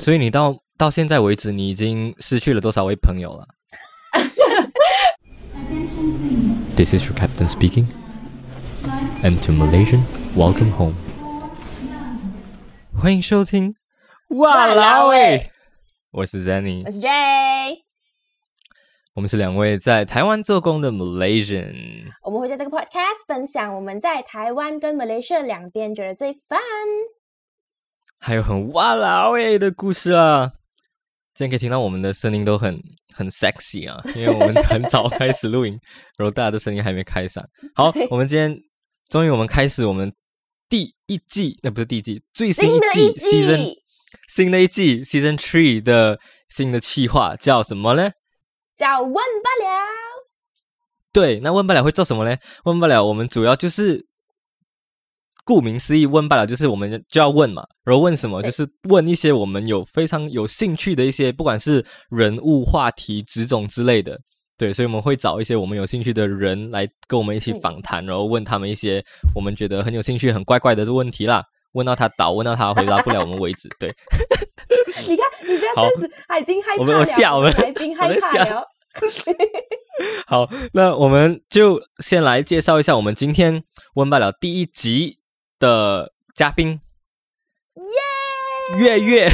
所以你到到现在为止，你已经失去了多少位朋友了？This is your captain speaking. And to Malaysian, welcome home. 欢迎收听哇啦喂，我是 Zenny，我是 Jay。我们是两位在台湾做工的 Malaysian，我们会在这个 podcast 分享我们在台湾跟 Malaysia 两边觉得最 fun，还有很哇啦喂的故事啊。今天可以听到我们的声音都很很 sexy 啊，因为我们很早开始录音，然后大家的声音还没开上。好，我们今天终于我们开始我们第一季，那不是第一季，最新一季 season 新的一季 season three 的新的企划叫什么呢？叫问不了，对，那问不了会做什么呢？问不了，我们主要就是顾名思义，问罢了就是我们就要问嘛。然后问什么？就是问一些我们有非常有兴趣的一些，不管是人物、话题、职种之类的。对，所以我们会找一些我们有兴趣的人来跟我们一起访谈，然后问他们一些我们觉得很有兴趣、很怪怪的问题啦。问到他倒，问到他回答不了我们为止。对，你看，你不要这样子，他已经害怕了，我吓我们来宾害怕了。好，那我们就先来介绍一下我们今天问罢了第一集的嘉宾，耶，月月，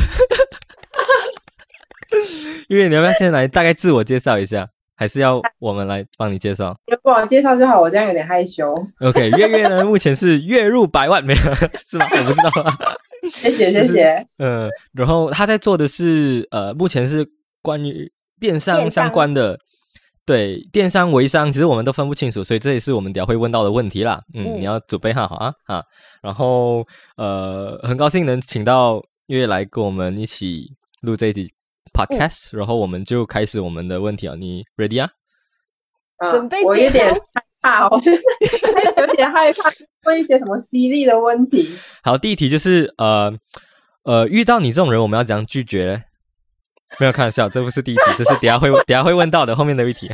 月月，你要不要先来大概自我介绍一下？还是要我们来帮你介绍？你帮我介绍就好，我这样有点害羞。OK，月月呢，目前是月入百万，没有 是吗？我不知道。谢谢谢谢。嗯，然后他在做的是呃，目前是关于电商相关的，对电商微商，其实我们都分不清楚，所以这也是我们等下会问到的问题啦。嗯，你要准备好啊啊。然后呃，很高兴能请到月月来跟我们一起录这一集。Podcast，然后我们就开始我们的问题啊，你 ready 啊？准备。我 有点害怕，我现在有点害怕问一些什么犀利的问题。好，第一题就是呃呃，遇到你这种人，我们要怎样拒绝？没有开玩笑，这不是第一题，这是等下会等下会问到的后面的一题。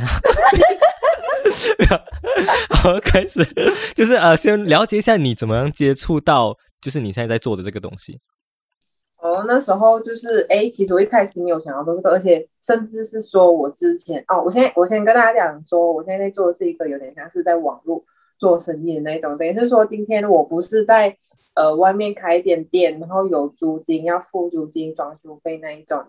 好，开始就是呃，先了解一下你怎么样接触到，就是你现在在做的这个东西。哦，那时候就是哎，其实我一开始没有想要做这个，而且甚至是说我之前哦，我先我先跟大家讲说，我现在在做的是一个有点像是在网络做生意的那种，等于是说今天我不是在呃外面开一间店，然后有租金要付租金、装修费那一种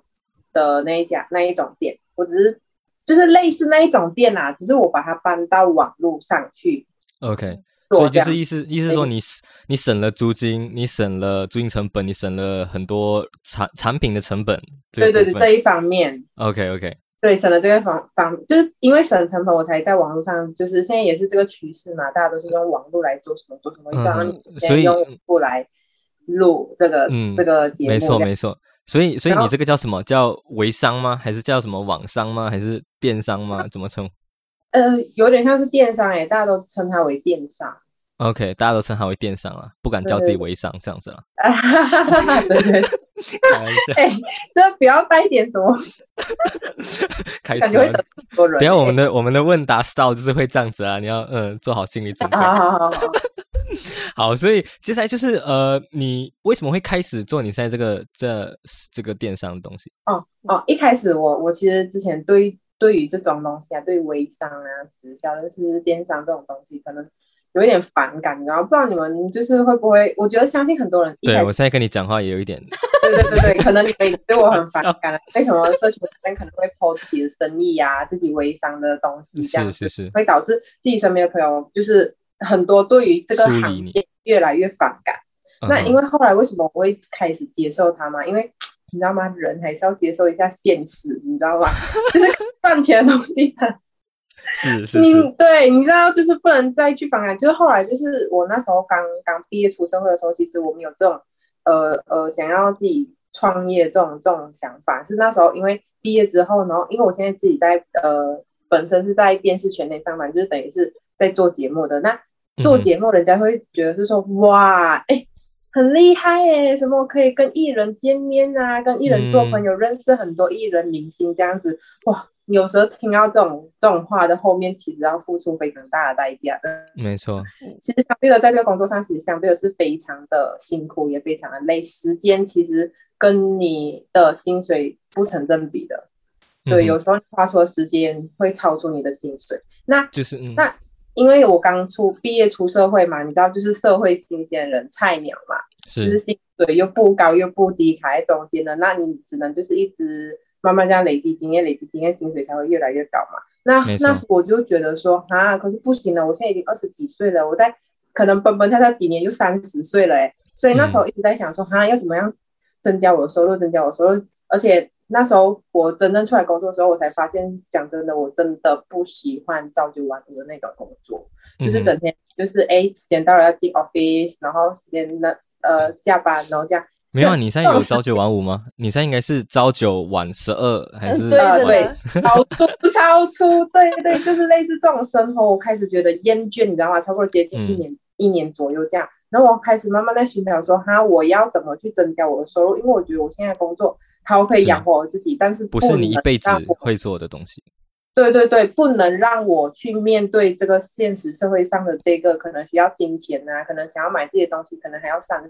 的那一家那一种店，我只是就是类似那一种店啊，只是我把它搬到网络上去。OK。所以就是意思意思说，你你省了租金，你省了租金成本，你省了很多产产品的成本。对对对，这一方面。OK OK。对，省了这个方方，就是因为省成本，我才在网络上，就是现在也是这个趋势嘛，大家都是用网络来做什么做什么，所以用不来录这个这个节目。没错没错，所以所以你这个叫什么叫微商吗？还是叫什么网商吗？还是电商吗？怎么称？呃，有点像是电商哎，大家都称它为电商。OK，大家都称它为电商了，不敢叫自己微商这样子了。对对，哎，这不要带点什么，开始。等下我们的我们的问答 style 就是会这样子啊，你要嗯做好心理准备。好好好好。好，所以接下来就是呃，你为什么会开始做你现在这个这这个电商的东西？哦哦，一开始我我其实之前对对于这种东西啊，对微商啊、直销就是电商这种东西，可能。有一点反感，然后不知道你们就是会不会？我觉得相信很多人。对我现在跟你讲话也有一点。对对对对，可能你们对我很反感。为什么社群里面可能会抛自己的生意啊、自己微商的东西，这样是是是，会导致自己身边的朋友就是很多对于这个行业越来越反感。那因为后来为什么我会开始接受它嘛？因为你知道吗？人还是要接受一下现实，你知道吗？就是赚钱的东西。是是，你对，你知道，就是不能再去反感。就是后来，就是我那时候刚刚毕业出社会的时候，其实我们有这种呃呃想要自己创业这种这种想法。是那时候因为毕业之后，然后因为我现在自己在呃本身是在电视圈内上班，就是等于是在做节目的。那做节目，人家会觉得是说哇，哎，很厉害耶，什么可以跟艺人见面啊，跟艺人做朋友，认识很多艺人明星这样子，哇！有时候听到这种这种话的后面，其实要付出非常大的代价的。没错，其实相对的，在这个工作上，其实相对的是非常的辛苦，也非常的累，时间其实跟你的薪水不成正比的。对，有时候花出的时间会超出你的薪水。那就是那，因为我刚出毕业出社会嘛，你知道，就是社会新鲜人、菜鸟嘛，就是薪水又不高又不低，卡在中间的，那你只能就是一直。慢慢这样累积经验，累积经验，薪水才会越来越高嘛。那那时我就觉得说啊，可是不行了，我现在已经二十几岁了，我在可能蹦蹦跳跳几年就三十岁了哎。所以那时候一直在想说啊，要怎么样增加我的收入，增加我收入。而且那时候我真正出来工作的时候，我才发现，讲真的，我真的不喜欢朝九晚五的那种工作，就是整天就是哎，时间到了要进 office，然后时间呢呃下班，然后这样。没有，你现在有朝九晚五吗？你现在应该是朝九晚十二还是？对对对，超出超出，对对，就是类似这种生活，我开始觉得厌倦，你知道吗？超过接近一年一年左右这样，然后我开始慢慢在寻找说，哈，我要怎么去增加我的收入？因为我觉得我现在工作，它可以养活我自己，但是不是你一辈子会做的东西。对对对，不能让我去面对这个现实社会上的这个可能需要金钱啊，可能想要买这些东西，可能还要三。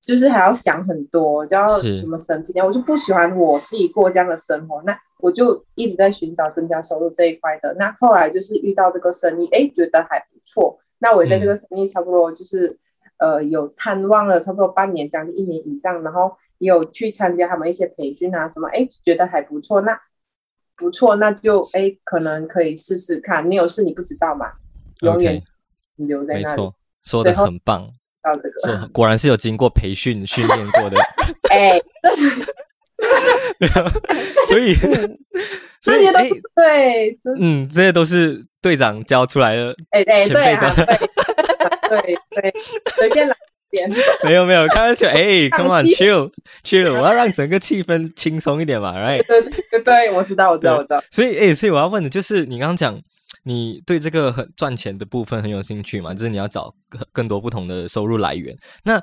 就是还要想很多，就要什么省钱，我就不喜欢我自己过这样的生活。那我就一直在寻找增加收入这一块的。那后来就是遇到这个生意，哎，觉得还不错。那我在这个生意差不多就是呃有探望了差不多半年，将近一年以上，然后也有去参加他们一些培训啊什么，哎，觉得还不错。那不错，那就哎可能可以试试看。你有事你不知道嘛？永远留在那里。没错，说的很棒。到这个，果然是有经过培训训练过的。哎，所以，所以都对，嗯，这些都是队长教出来的。哎哎，对啊，对对，随便来点。没有没有，开玩笑。哎，Come on，chill，chill，我要让整个气氛轻松一点嘛，right？对对对，我知道，我知道，我知道。所以，哎，所以我要问的就是，你刚刚讲。你对这个很赚钱的部分很有兴趣嘛？就是你要找更多不同的收入来源。那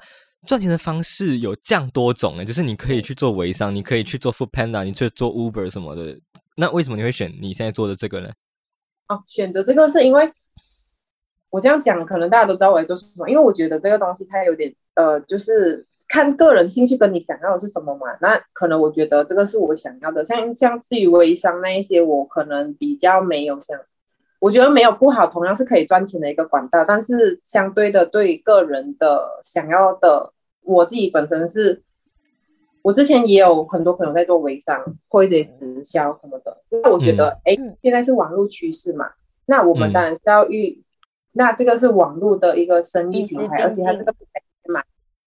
赚钱的方式有这样多种呢？就是你可以去做微商，你可以去做 Food Panda，你去做 Uber 什么的。那为什么你会选你现在做的这个呢？哦，选择这个是因为我这样讲，可能大家都知道我在做什么。因为我觉得这个东西它有点呃，就是看个人兴趣跟你想要的是什么嘛。那可能我觉得这个是我想要的，像像至于微商那一些，我可能比较没有想。我觉得没有不好，同样是可以赚钱的一个管道。但是相对的，对个人的想要的，我自己本身是，我之前也有很多朋友在做微商或者直销什么的。那我觉得，哎，现在是网络趋势嘛，那我们当然是要预，那这个是网络的一个生意平台，而且它这个平台蛮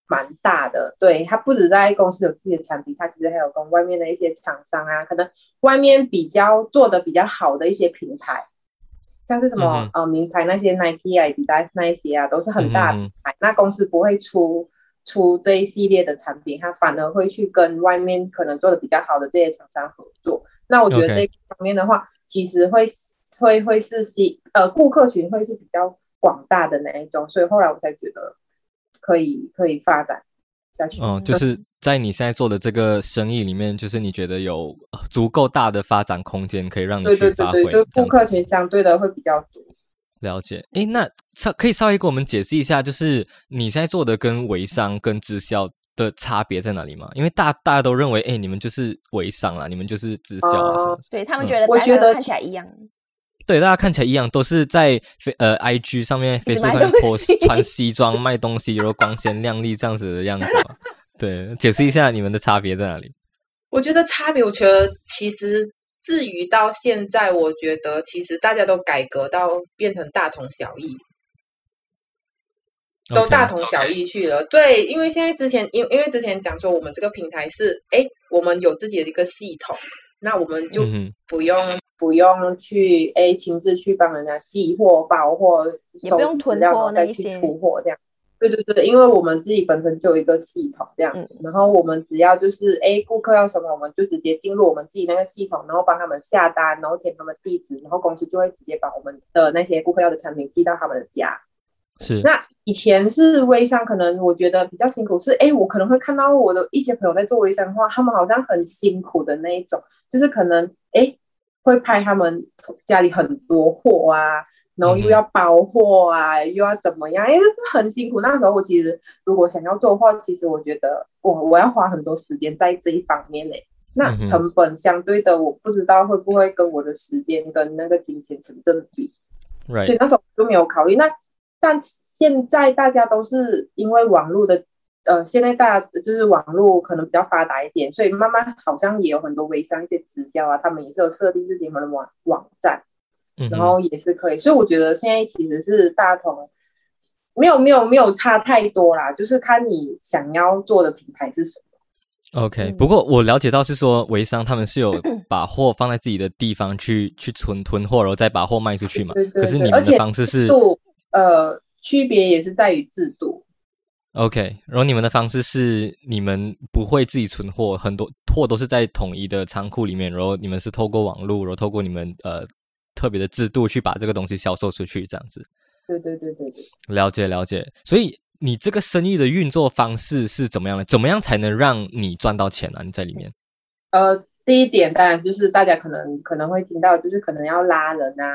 蛮大的。对，它不止在公司有自己的产品，它其实还有跟外面的一些厂商啊，可能外面比较做的比较好的一些品牌。像是什么呃名牌那些 Nike 啊、Adidas 那一些啊，都是很大品牌。那公司不会出出这一系列的产品，它反而会去跟外面可能做的比较好的这些厂商合作。那我觉得这方面的话，其实会会会是吸呃顾客群会是比较广大的那一种，所以后来我才觉得可以可以发展下去。哦，就是。在你现在做的这个生意里面，就是你觉得有足够大的发展空间，可以让你去发挥。就顾客群相对的会比较多。了解，诶，那稍可以稍微给我们解释一下，就是你现在做的跟微商跟直销的差别在哪里吗？因为大大家都认为，诶，你们就是微商啦，你们就是直销啊什么。对他们觉得，我觉得看起来一样。对，大家看起来一样，都是在呃 IG 上面、Facebook 上面 post 穿西装卖东西，然后光鲜亮丽这样子的样子嘛。对，解释一下你们的差别在哪里？我觉得差别，我觉得其实至于到现在，我觉得其实大家都改革到变成大同小异，都大同小异去了。对，因为现在之前，因因为之前讲说我们这个平台是，哎，我们有自己的一个系统，那我们就不用不用去哎亲自去帮人家寄货、包货，也不用囤货那些出货这样。对对对，因为我们自己本身就有一个系统这样，然后我们只要就是哎，顾客要什么，我们就直接进入我们自己那个系统，然后帮他们下单，然后填他们地址，然后公司就会直接把我们的那些顾客要的产品寄到他们的家。是那以前是微商，可能我觉得比较辛苦是，哎，我可能会看到我的一些朋友在做微商的话，他们好像很辛苦的那一种，就是可能哎会拍他们家里很多货啊。然后又要包货啊，又要怎么样？因为很辛苦。那时候我其实如果想要做的话，其实我觉得我我要花很多时间在这一方面呢。那成本相对的，我不知道会不会跟我的时间跟那个金钱成正比。所以那时候就没有考虑。那但现在大家都是因为网络的，呃，现在大家就是网络可能比较发达一点，所以慢慢好像也有很多微商一些直销啊，他们也是有设定自己们的网网站。然后也是可以，所以我觉得现在其实是大同没有没有没有差太多啦，就是看你想要做的品牌是什么。OK，不过我了解到是说微商他们是有把货放在自己的地方去去存囤货，然后再把货卖出去嘛。对对。可是你们的方式是度呃区别也是在于制度。OK，然后你们的方式是你们不会自己存货，很多货都是在统一的仓库里面，然后你们是透过网络，然后透过你们呃。特别的制度去把这个东西销售出去，这样子。对对对对对，了解了解。所以你这个生意的运作方式是怎么样的？怎么样才能让你赚到钱呢？你在里面？呃，第一点当然就是大家可能可能会听到，就是可能要拉人啊，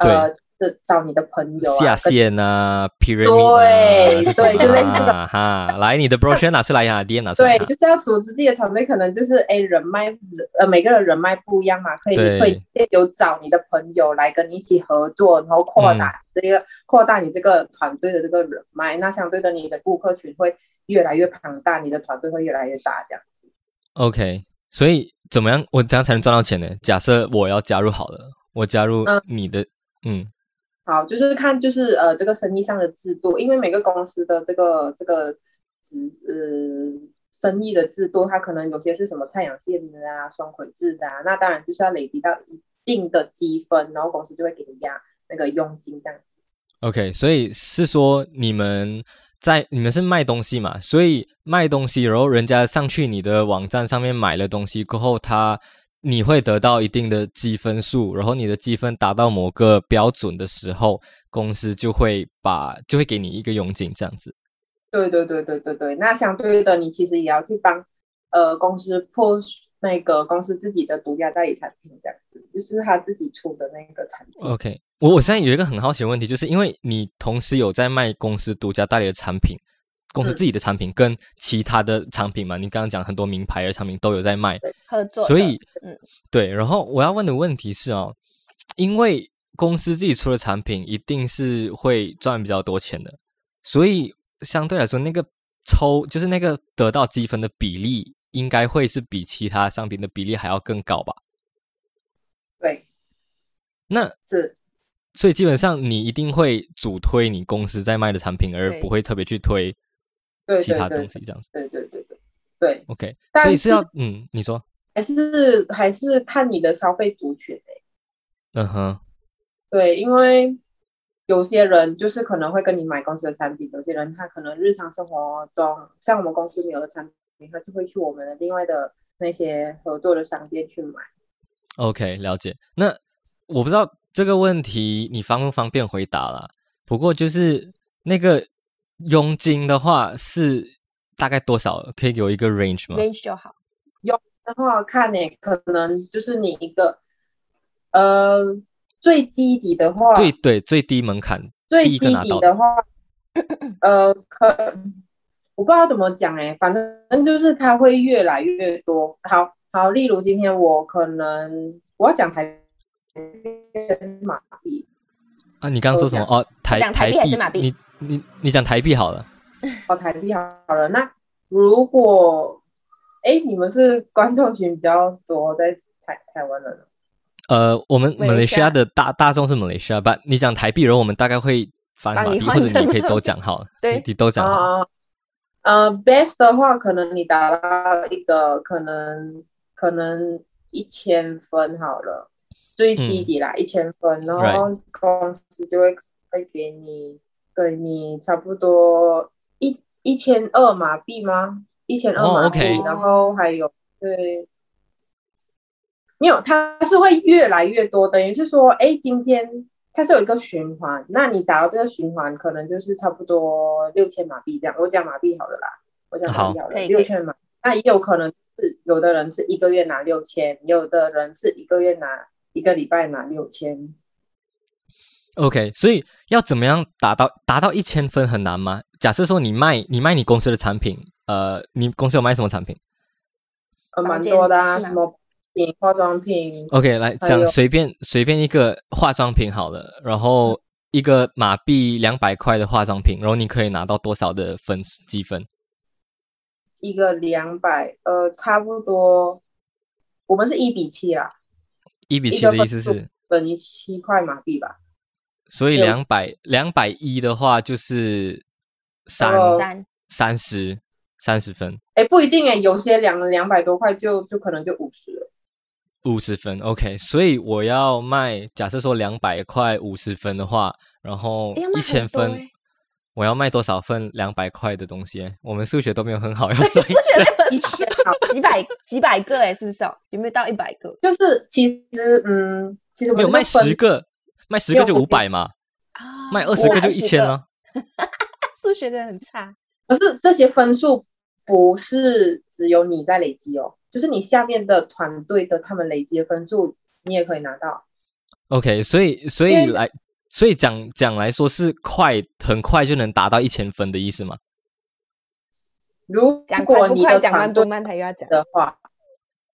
呃。找你的朋友下线啊，pyramid 对对，就类似这个哈。来，你的 brochure 拿出来呀，DM 拿出来。对，就是要组织自己的团队，可能就是哎，人脉呃，每个人人脉不一样嘛，可以会有找你的朋友来跟你一起合作，然后扩大这个扩大你这个团队的这个人脉。那相对的，你的顾客群会越来越庞大，你的团队会越来越大，这样子。OK，所以怎么样，我怎样才能赚到钱呢？假设我要加入好了，我加入你的，嗯。好，就是看就是呃这个生意上的制度，因为每个公司的这个这个职呃生意的制度，它可能有些是什么太阳线的啊、双轨制的啊，那当然就是要累积到一定的积分，然后公司就会给你压那个佣金这样子。OK，所以是说你们在你们是卖东西嘛？所以卖东西，然后人家上去你的网站上面买了东西过后，他。你会得到一定的积分数，然后你的积分达到某个标准的时候，公司就会把就会给你一个佣金，这样子。对对对对对对，那相对的，你其实也要去帮呃公司 push 那个公司自己的独家代理产品，这样子，就是他自己出的那个产品。OK，我我现在有一个很好奇的问题，就是因为你同时有在卖公司独家代理的产品。公司自己的产品跟其他的产品嘛，你刚刚讲很多名牌的产品都有在卖合作，所以嗯对。然后我要问的问题是哦，因为公司自己出的产品一定是会赚比较多钱的，所以相对来说那个抽就是那个得到积分的比例，应该会是比其他商品的比例还要更高吧？对，那是所以基本上你一定会主推你公司在卖的产品，而不会特别去推。其他东西这样子，对对对对对，OK，所以是要嗯，你说还是还是看你的消费族群诶，嗯哼，对，因为有些人就是可能会跟你买公司的产品，有些人他可能日常生活中像我们公司没有的产品，他就会去我们的另外的那些合作的商店去买。OK，了解。那我不知道这个问题你方不方便回答了，不过就是那个。佣金的话是大概多少？可以给我一个 range 吗？range 就好。佣的话看你可能就是你一个呃最基底的话，最对最低门槛，最基底的话，呃，可我不知道怎么讲哎，反正就是它会越来越多。好好，例如今天我可能我要讲台马币啊，你刚刚说什么？哦，台台币还是马币？你你讲台币好了，哦，台币好了。那如果哎，你们是观众群比较多在台台湾的？呃，我们马来西亚的大大众是马来西亚，吧，你讲台币，然后我们大概会翻马币，或者你可以都讲好了，对，你都讲好。呃，best 的话，可能你达到一个可能可能一千分好了，最基底啦，一千分，然后公司就会会给你。对你差不多一一千二马币吗？一千二马币，然后还有对，没有，它是会越来越多。等于是说，哎，今天它是有一个循环，那你达到这个循环，可能就是差不多六千马币这样。我讲马币好了啦，我讲马币好了，六千马。那也有可能是有的人是一个月拿六千，有的人是一个月拿一个礼拜拿六千。OK，所以要怎么样达到达到一千分很难吗？假设说你卖你卖你公司的产品，呃，你公司有卖什么产品？呃，蛮多的啊，什么品化妆品。OK，来讲随便随便一个化妆品好了，然后一个马币两百块的化妆品，然后你可以拿到多少的分积分？一个两百，呃，差不多，我们是一比七啦。一比七的意思是等于七块马币吧？所以两百两百一的话就是三三十三十分。哎，不一定哎，有些两两百多块就就可能就五十了。五十分，OK。所以我要卖，假设说两百块五十分的话，然后一千分，我要卖多少份两百块的东西？我们数学都没有很好，要算 几百几百个哎，是不是？哦有没有到一百个？就是其实嗯，其实没有卖十个。卖十个就五百嘛，卖二十个就一千了。数学的很差，可是这些分数不是只有你在累积哦，就是你下面的团队的他们累积的分数，你也可以拿到。OK，所以所以来，所以讲讲来说是快，很快就能达到一千分的意思吗？如果你的团队他又要讲的话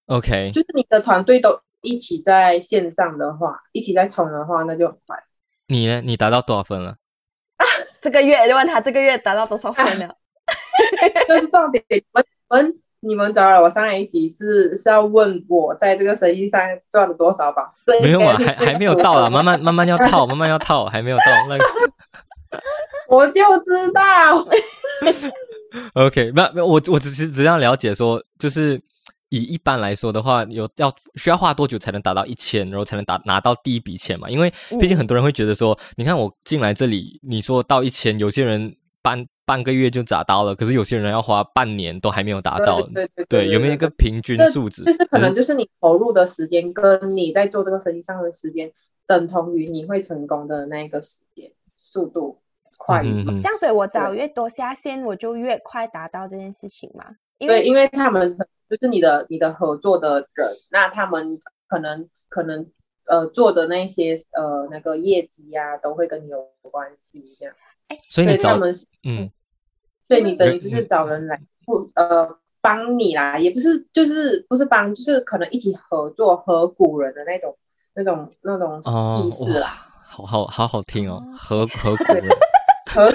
，OK，就是你的团队都。一起在线上的话，一起在冲的话，那就很快。你呢？你达到多少分了？啊 这个月就问他这个月达到多少分了？这是重点。我们你们找了我上一集是是要问我在这个生意上赚了多少吧？没有啊，还还没有到啊，慢慢慢慢要套，慢慢要套，还没有到那个。我就知道。OK，那我我只是只要了解说，就是。以一般来说的话，有要需要花多久才能达到一千，然后才能达拿到第一笔钱嘛？因为毕竟很多人会觉得说，你看我进来这里，你说到一千，有些人半半个月就达到了，可是有些人要花半年都还没有达到。对对对，有没有一个平均数值？就是可能就是你投入的时间跟你在做这个生意上的时间等同于你会成功的那一个时间速度快。嗯这样，所以我找越多下线，我就越快达到这件事情嘛。对，因为他们。就是你的你的合作的人，那他们可能可能呃做的那些呃那个业绩呀，都会跟你有关系这样。所以你找嗯，对你等于就是找人来不呃帮你啦，也不是就是不是帮，就是可能一起合作合股人的那种那种那种意思啦。好好好好听哦，合合股人，合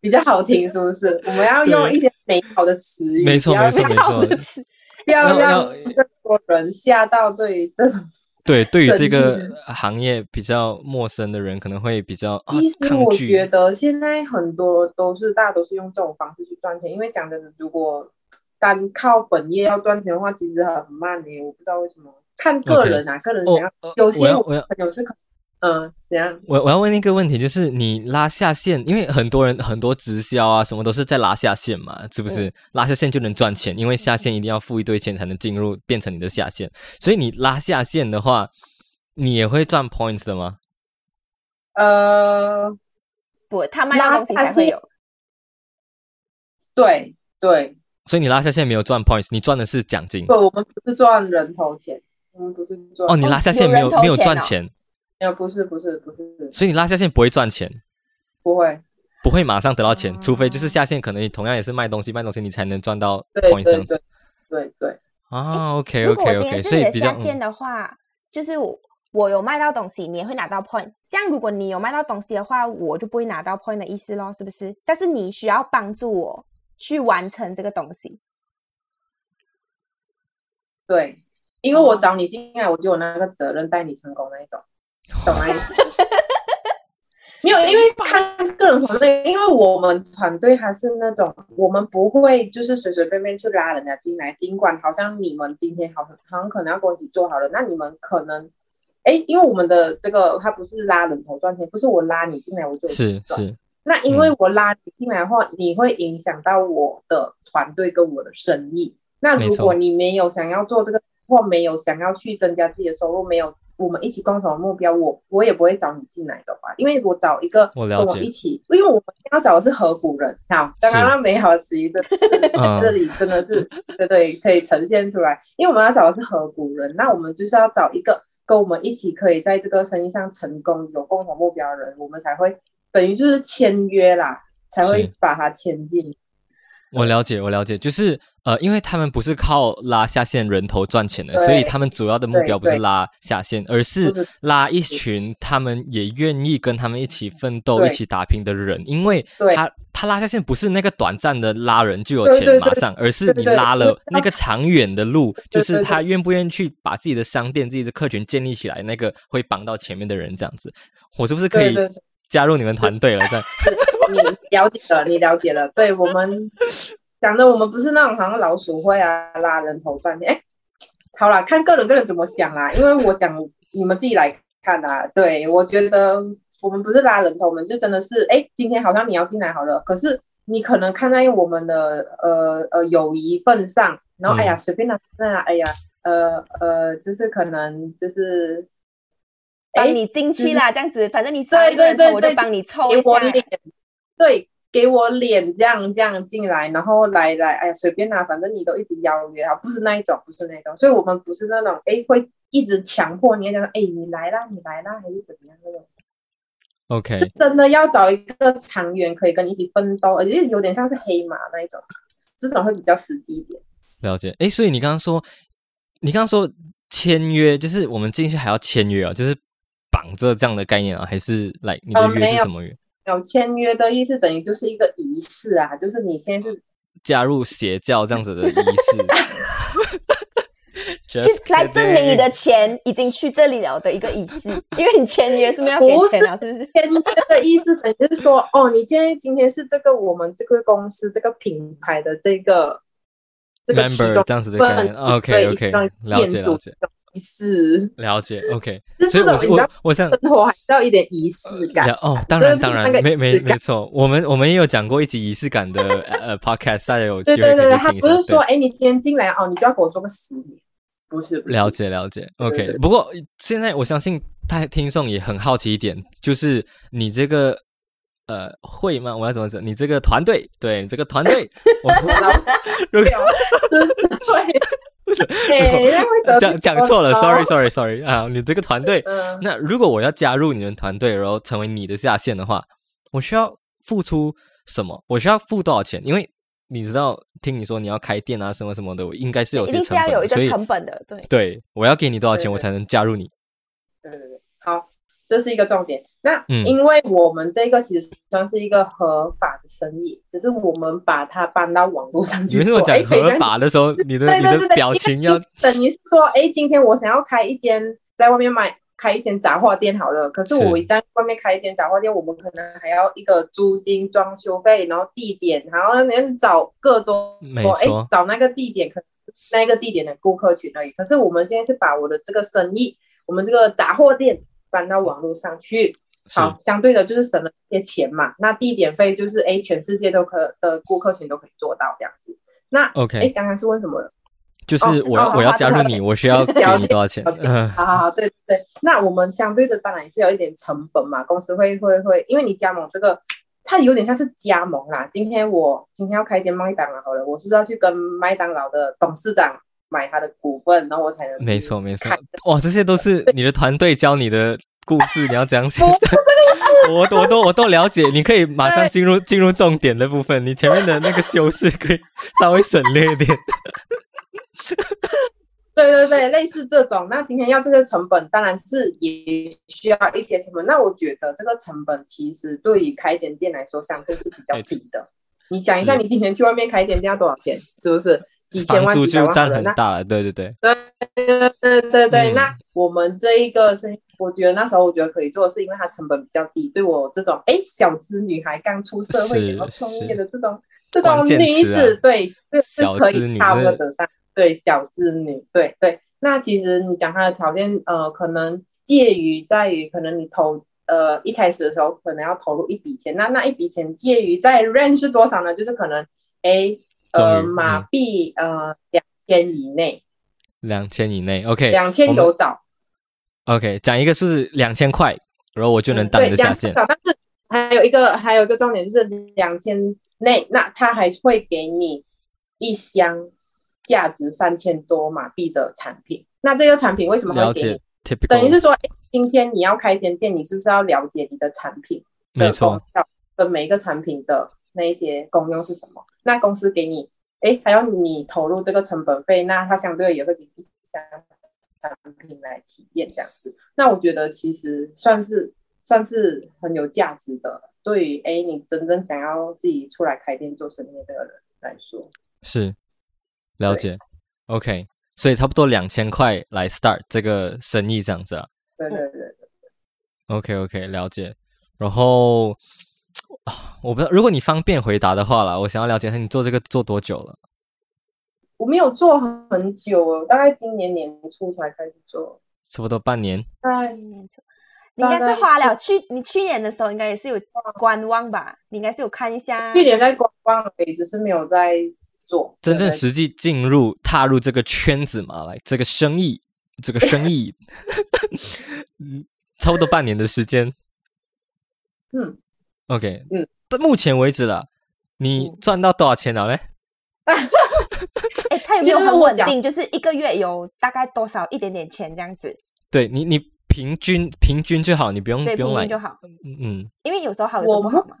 比较好听，是不是？我们要用一些。美好的词语，没错没错没错，不要让更多人吓到。对这种，对对于这个行业比较陌生的人，可能会比较其实我觉得现在很多都是大家都是用这种方式去赚钱，因为讲真的，如果单靠本业要赚钱的话，其实很慢的。我不知道为什么，看个人啊，个人怎样。有些我朋友是可。嗯，怎样？我我要问一个问题，就是你拉下线，因为很多人很多直销啊，什么都是在拉下线嘛，是不是？拉下线就能赚钱，因为下线一定要付一堆钱才能进入变成你的下线，所以你拉下线的话，你也会赚 points 的吗？呃，不，他卖东西才会有。对对，所以你拉下线没有赚 points，你赚的是奖金。不，我们不是赚人头钱，我们不是赚。哦，你拉下线没有没有赚钱。没有，不是，不是，不是。所以你拉下线不会赚钱，不会，不会马上得到钱，除非就是下线，可能同样也是卖东西，卖东西你才能赚到。对对对对对。啊，OK OK OK，所以比较下线的话，就是我我有卖到东西，你也会拿到 point。这样如果你有卖到东西的话，我就不会拿到 point 的意思咯，是不是？但是你需要帮助我去完成这个东西。对，因为我找你进来，我就有那个责任带你成功那一种。懂吗？没有，因为看个人团队，因为我们团队还是那种，我们不会就是随随便便去拉人家进来。尽管好像你们今天好像好像可能要跟我一起做好了，那你们可能，哎，因为我们的这个他不是拉人头赚钱，不是我拉你进来我就是是。那因为我拉你进来的话，你会影响到我的团队跟我的生意。那如果你没有想要做这个，或没有想要去增加自己的收入，没有。我们一起共同的目标，我我也不会找你进来的话，因为我找一个跟我一起，因为我们要找的是合股人。好，刚刚那美好的词语这 嗯。这里真的是 对对可以呈现出来，因为我们要找的是合股人，那我们就是要找一个跟我们一起可以在这个生意上成功、有共同目标的人，我们才会等于就是签约啦，才会把它签进。我了解，我了解，就是呃，因为他们不是靠拉下线人头赚钱的，所以他们主要的目标不是拉下线，而是拉一群他们也愿意跟他们一起奋斗、一起打拼的人。因为他他拉下线不是那个短暂的拉人就有钱马上，而是你拉了那个长远的路，就是他愿不愿意去把自己的商店、自己的客群建立起来，那个会帮到前面的人这样子。我是不是可以加入你们团队了？在你了解了，你了解了。对我们 讲的，我们不是那种好像老鼠会啊，拉人头赚钱。哎，好啦，看个人个人怎么想啦。因为我讲你们自己来看啦。对我觉得我们不是拉人头，我们就真的是，哎，今天好像你要进来好了，可是你可能看在我们的呃呃友谊份上，然后哎呀嗯随便拿那哎呀呃呃，就是可能就是。哎帮你进去啦，这样子，反正你对少一个人头，对对对我就帮你凑一下。给我脸，对，给我脸这样这样进来，然后来来，哎呀，随便啦，反正你都一直邀约啊，不是那一种，不是那一种，所以我们不是那种，哎，会一直强迫你，讲，哎，你来啦，你来啦，还是怎么样那种，OK，是真的要找一个长远可以跟你一起奋斗，而且有点像是黑马那一种，这种会比较实际一点。了解。诶，所以你刚刚说，你刚刚说签约，就是我们进去还要签约啊，就是绑着这样的概念啊，还是来你的约是什么约？有签约的意思等于就是一个仪式啊，就是你现在是加入邪教这样子的仪式。去 Just 来证明你的钱已经去这里了的一个仪式，因为你签约是没有给不是钱啊，是不是？签约的意思等于是说，哦，你今天今天是这个我们这个公司这个品牌的这个这个其 member 中这样子的概念。OK 对 OK，了解了解的仪式，了解 OK。所以我我我想生活还是要一点仪式感了。哦，当然当然，没没没错，我们我们也有讲过一集仪式感的 呃 podcast，大家有机会可以对对对，他。不是说，哎，你今天进来哦，你就要给我做个十年，不是？了解了解，OK 对。不过现在我相信他听众也很好奇一点，就是你这个呃会吗？我要怎么讲？你这个团队，对你这个团队，我 老师如果对，讲讲错了哦，sorry sorry sorry 啊，你这个团队，嗯，那如果我要加入你们团队，然后成为你的下线的话，我需要付出什么？我需要付多少钱？因为你知道，听你说你要开店啊，什么什么的，我应该是有些一定是成本的，要有一个所以成本的，对。对我要给你多少钱，我才能加入你？对对对，好，这是一个重点。那嗯因为我们这个其实算是一个合法的生意，只是我们把它搬到网络上你去做。为什么讲合法的时候，你的你的表情要等于是说，哎，今天我想要开一间在外面买开一间杂货店好了，可是是我在外面开一间杂货店，我们可能还要一个租金、装修费，然后地点，然后你要找各多，没哎错，找那个地点，可能那个地点的顾客群而已。可是我们现在是把我的这个生意，我们这个杂货店搬到网络上去，是好，相对的就是省了一些钱嘛。那地点费就是哎，全世界都可的顾客群都可以做到这样子。那 OK 哎，刚刚是问什么？就是哦我我要加入你，我需要给你多少钱好好好，对对对。那我们相对的当然也是有一点成本嘛，公司会会会，因为你加盟这个，它有点像是加盟啦。今天我今天要开一间麦当劳好了，我是不是要去跟麦当劳的董事长买他的股份，然后我才能没错没错。哇，这些都是你的团队教你的故事，你要怎样写不？我 我都我都了解，你可以马上进入进入重点的部分，你前面的那个修饰可以稍微省略一点。对对对，类似这种。那今天要这个成本，当然是也需要一些成本。那我觉得这个成本其实对于开一间店来说，相对是比较低的。你想一下，你今天去外面开一间店要多少钱？是不是几千万、就占很大了，对对对，对对对对那我们这一个是，我觉得那时候我觉得可以做，是因为它成本比较低。对我这种哎小资女孩刚出社会是想要创业的这种这种女子，对，是是可以资女 cover 这得上。对，小资女，对对。那其实你讲她的条件，呃，可能介于在于，可能你投呃一开始的时候可能要投入一笔钱，那那一笔钱介于在 range 是多少呢？就是可能哎呃马嗯币呃两千以内，两千以内，OK，两千有找。OK，讲一个数字两千块，然后我就能当对得下线。但是还有一个还有一个重点就是两千内，那他还会给你一箱价值三千多马币的产品。那这个产品为什么了解会给你？，typical，等于是说，今天你要开一间店，你是不是要了解你的产品的没错功，效跟每一个产品的那一些功用是什么？那公司给你，哎，还要你投入这个成本费，那它相对也会给你一箱产品来体验这样子。那我觉得其实算是算是很有价值的，对于哎你真正想要自己出来开店做生意的这个人来说，是了解。OK，所以差不多两千块来 start 这个生意这样子啊。对对对对。OK OK，了解。然后啊，我不知道，如果你方便回答的话啦，我想要了解一下你做这个做多久了？我没有做很久哦，大概今年年初才开始做，差不多半年。半年初你应该是花了去你去年的时候应该也是有观望吧？你应该是有看一下。去年在观望而已，只是没有在做真正实际进入踏入这个圈子嘛，来这个生意，这个生意，嗯，差不多半年的时间。嗯，OK，嗯，到目前为止了，你嗯赚到多少钱了嘞？哎，他有没有很稳定？就是一个月有大概多少一点点钱这样子？对你，你平均平均就好，你不用对，不用来就好。嗯嗯，因为有时候好，有时候我不好嘛。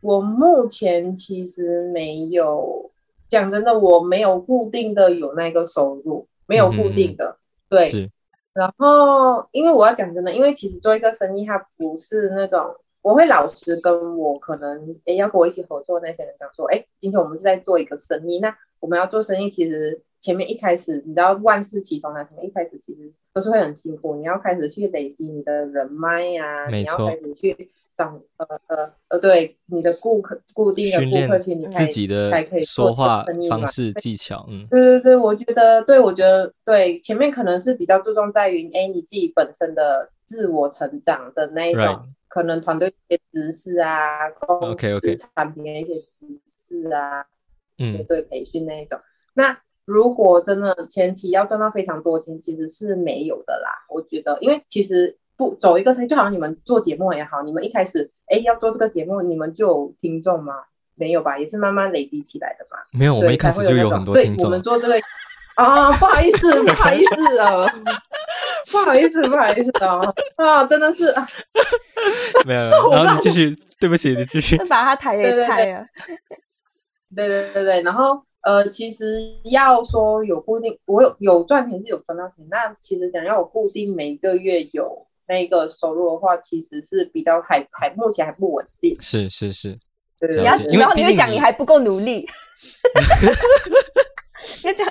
我目前其实没有，讲真的，我没有固定的有那个收入，没有固定的，对。是然后，因为我要讲真的，因为其实做一个生意，它不是那种我会老实跟我可能诶要跟我一起合作那些人讲说，哎，今天我们是在做一个生意，那我们要做生意，其实前面一开始你知道万事起头难，什么一开始其实都是会很辛苦，你要开始去累积你的人脉呀、你要开始去长呃呃呃，对你的顾客固定的顾客群，你才自己的才可以说话方式技巧，嗯，对对对，我觉得，对我觉得，对前面可能是比较注重在于，哎，你自己本身的自我成长的那一种 Right 可能团队一些知识啊，OK，OK 产品的一些知识啊，嗯，对培训那一种。那如果真的前期要赚到非常多钱，其实是没有的啦。我觉得，因为其实不走一个声音，就好像你们做节目也好，你们一开始哎要做这个节目，你们就有听众吗？没有吧，也是慢慢累积起来的嘛。没有，我们一开始就有很多听众。我们，做这个啊，不好意思，不好意思哦，不好意思，不好意思啊，啊，真的是啊，没有，然后你继续，对不起，你继续，把他抬也对对拆了。对对对对，然后呃，其实要说有固定，我有有赚钱是有赚到钱，那其实讲要有固定每个月有那个收入的话，其实是比较还还目前还不稳定，是是是，对对然后你会讲你还不够努力。你讲，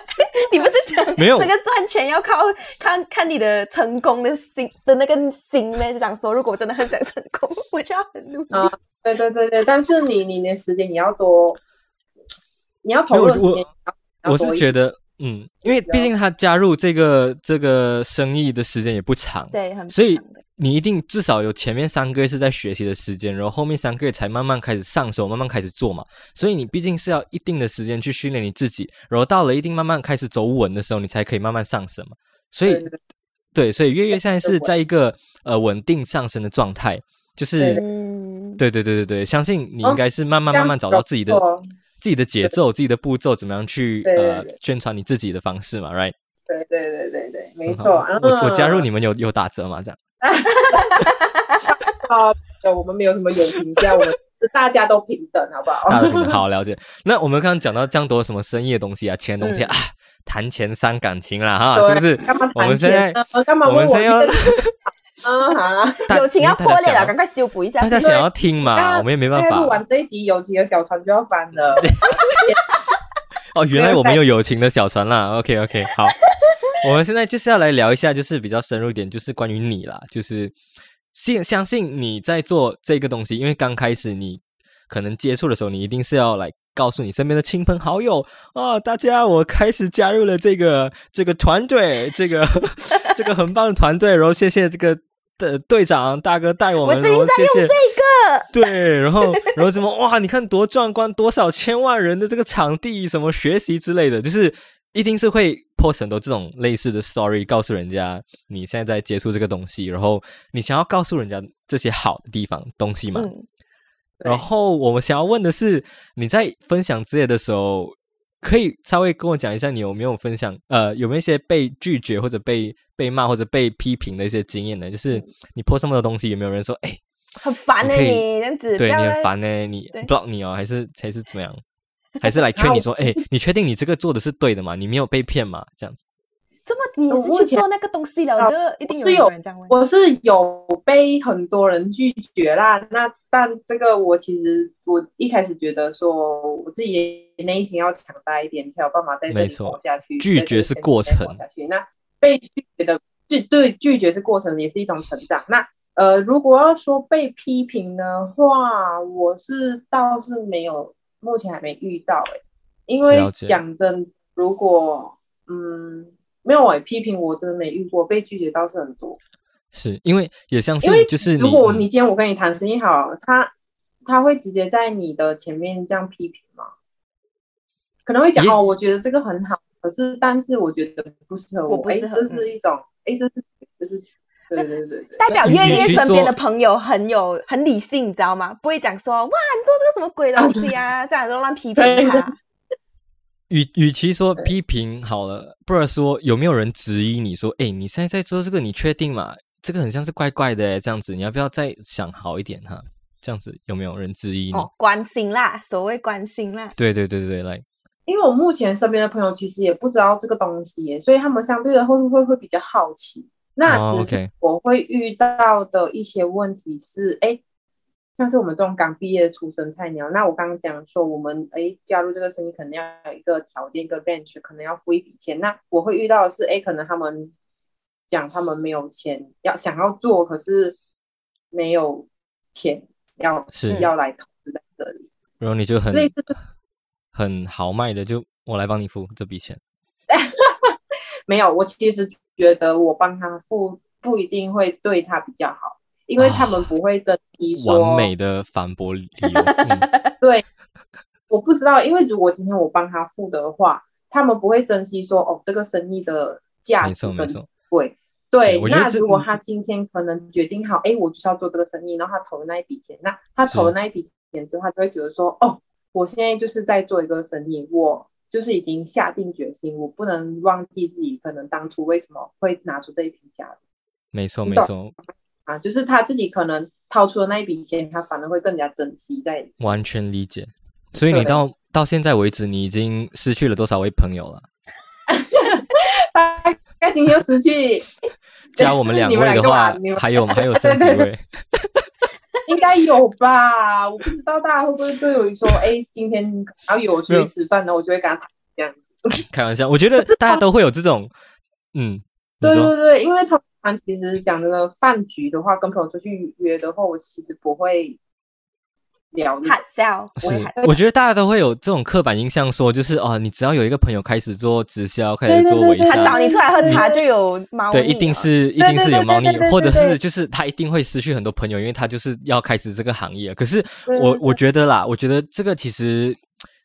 你不是讲没有这个赚钱要靠看看你的成功的心的那个心呢？就讲说，如果我真的很想成功，我就要很努力。啊，对对对对，但是你你的时间你要多，你要投入时间我是觉得，嗯，因为毕竟他加入这个这个生意的时间也不长，对，很所以你一定至少有前面三个月是在学习的时间，然后后面三个月才慢慢开始上手，慢慢开始做嘛。所以你毕竟是要一定的时间去训练你自己，然后到了一定慢慢开始走稳的时候，你才可以慢慢上升嘛。所以对对对。对，所以月月现在是在一个呃稳定上升的状态，就是嗯，对对对对对，相信你哦应该是慢慢慢慢找到自己的自己的节奏、自己的步骤，怎么样去呃宣传你自己的方式嘛，right？对对对对对，没错。然后我我加入你们有有打折吗？这样啊，对我们没有什么友情价，我们是大家都平等，好不好？大的平等好了解。那我们刚刚讲到这样多什么生意的东西啊，钱的东西啊，谈钱伤感情啦哈，是不是？我们谈现在？干嘛我们问我现在要这个啊哈？友情要破裂了，赶快修补一下。大家想要听嘛，我们也没办现在录完这一集，友情的小船就要翻了。哦。原来我们有友情的小船啦。OK OK，好，我们现在就是要来聊一下，就是比较深入一点，就是关于你啦，就是信相信你在做这个东西，因为刚开始你可能接触的时候，你一定是要来告诉你身边的亲朋好友啊，大家我开始加入了这个这个团队，这个 这个很棒的团队，然后谢谢这个。的队长大哥带我们，我最近然后谢谢这个，对，然后然后什么哇，你看多壮观，多少千万人的这个场地，什么学习之类的，就是一定是会 post 很多这种类似的 story，告诉人家你现在在接触这个东西，然后你想要告诉人家这些好的地方东西嘛。嗯，然后我们想要问的是，你在分享之类的时候，可以稍微跟我讲一下，你有没有分享呃，有没有一些被拒绝或者被被骂或者被批评的一些经验呢？就是你 post 这么多东西，有没有人说，哎，很烦呢、你这样子，对你很烦呢、你对 block 你哦，还是还是怎么样？还是来 劝你说，哎，你确定你这个做的是对的吗？你没有被骗吗？这样子。这么你是去做那个东西了的，一定有是有人这样问。我是有被很多人拒绝啦，那但这个我其实我一开始觉得说我自己内心要强大一点，才有办法在这里活下去。拒绝是过程活下去那被拒绝的拒对拒绝是过程，也是一种成长。那呃，如果要说被批评的话，我是倒是没有，目前还没遇到哎、因为讲真，如果嗯没有哎、批评我真的没遇过，被拒绝倒是很多。是因为也像是因为就是如果嗯你今天我跟你谈生意好，他他会直接在你的前面这样批评吗？可能会讲哦，我觉得这个很好，可是但是我觉得不适合哎，我不适合这是一种哎，这是这是对对对对对，代表与月月身边的朋友很有很理性，你知道吗？不会讲说哇，你做这个什么鬼东西啊，这样都乱批评他。与与其说批评好了，不如说有没有人质疑你说，哎，你现在在做这个，你确定吗？这个很像是怪怪的诶，这样子，你要不要再想好一点哈？这样子有没有人质疑你？哦，关心啦，所谓关心啦。对对对对对，来，因为我目前身边的朋友其实也不知道这个东西耶，所以他们相对的会会会比较好奇。那哦只是 OK 我会遇到的一些问题是，哎、像是我们这种刚毕业的出生菜鸟，那我刚刚讲说，我们哎加入这个生意可能要有一个条件，一个 range，可能要付一笔钱。那我会遇到的是，哎，可能他们讲他们没有钱，要想要做，可是没有钱要是要来投资在这里，然后你就很很豪迈的，就我来帮你付这笔钱。没有，我其实觉得我帮他付不一定会对他比较好，因为他们不会珍惜说完美的反驳理由，嗯、对，我不知道，因为如果今天我帮他付的话，他们不会珍惜说哦，这个生意的价没值跟错没错机会。对，那如果他今天可能决定好，哎，我就是要做这个生意，然后他投了那一笔钱，那他投了那一笔钱之后，他就会觉得说，哦，我现在就是在做一个生意，我就是已经下定决心，我不能忘记自己可能当初为什么会拿出这一笔价值没错没错，啊，就是他自己可能掏出的那一笔钱，他反而会更加珍惜在完全理解。所以你到到现在为止，你已经失去了多少位朋友了？大概今天又失去，加我们两位的话 还有还有剩几位？应该有吧？我不知道大家会不会对我说，哎，今天要约我出去吃饭呢，我就会跟他谈这样子。开玩笑，我觉得大家都会有这种，嗯，对对对，因为通常其实讲真的，饭局的话，跟朋友出去约的话，我其实不会聊这个喊笑，我也是，我觉得大家都会有这种刻板印象，说就是哦，你只要有一个朋友开始做直销，开始做微商，他找你出来喝茶就有猫腻对，一定是一定是有猫腻或者是就是他一定会失去很多朋友，因为他就是要开始这个行业。可是我我觉得啦，我觉得这个其实